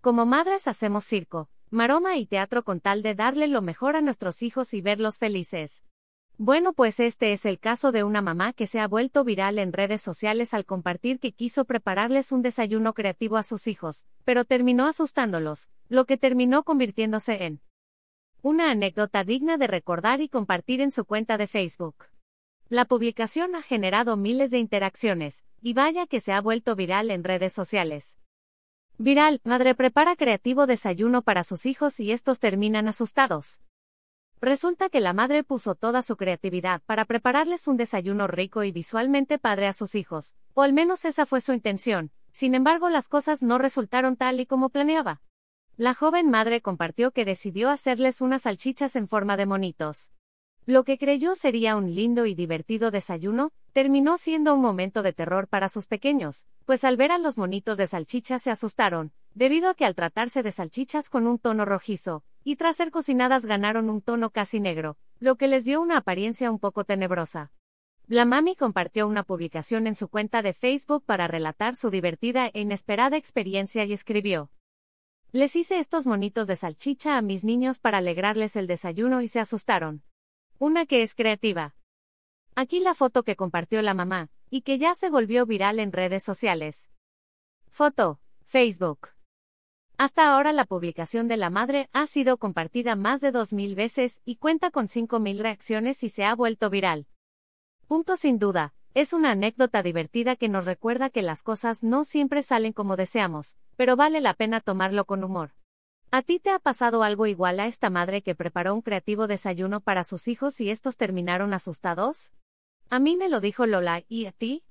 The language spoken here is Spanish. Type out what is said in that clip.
Como madres hacemos circo, maroma y teatro con tal de darle lo mejor a nuestros hijos y verlos felices. Bueno, pues este es el caso de una mamá que se ha vuelto viral en redes sociales al compartir que quiso prepararles un desayuno creativo a sus hijos, pero terminó asustándolos, lo que terminó convirtiéndose en una anécdota digna de recordar y compartir en su cuenta de Facebook. La publicación ha generado miles de interacciones, y vaya que se ha vuelto viral en redes sociales. Viral, madre prepara creativo desayuno para sus hijos y estos terminan asustados. Resulta que la madre puso toda su creatividad para prepararles un desayuno rico y visualmente padre a sus hijos, o al menos esa fue su intención, sin embargo las cosas no resultaron tal y como planeaba. La joven madre compartió que decidió hacerles unas salchichas en forma de monitos. Lo que creyó sería un lindo y divertido desayuno, terminó siendo un momento de terror para sus pequeños, pues al ver a los monitos de salchichas se asustaron, debido a que al tratarse de salchichas con un tono rojizo, y tras ser cocinadas ganaron un tono casi negro, lo que les dio una apariencia un poco tenebrosa. La mami compartió una publicación en su cuenta de Facebook para relatar su divertida e inesperada experiencia y escribió. Les hice estos monitos de salchicha a mis niños para alegrarles el desayuno y se asustaron. Una que es creativa. Aquí la foto que compartió la mamá, y que ya se volvió viral en redes sociales. Foto, Facebook. Hasta ahora la publicación de la madre ha sido compartida más de 2.000 veces y cuenta con 5.000 reacciones y se ha vuelto viral. Punto sin duda, es una anécdota divertida que nos recuerda que las cosas no siempre salen como deseamos, pero vale la pena tomarlo con humor. ¿A ti te ha pasado algo igual a esta madre que preparó un creativo desayuno para sus hijos y estos terminaron asustados? A mí me lo dijo Lola, ¿y a ti?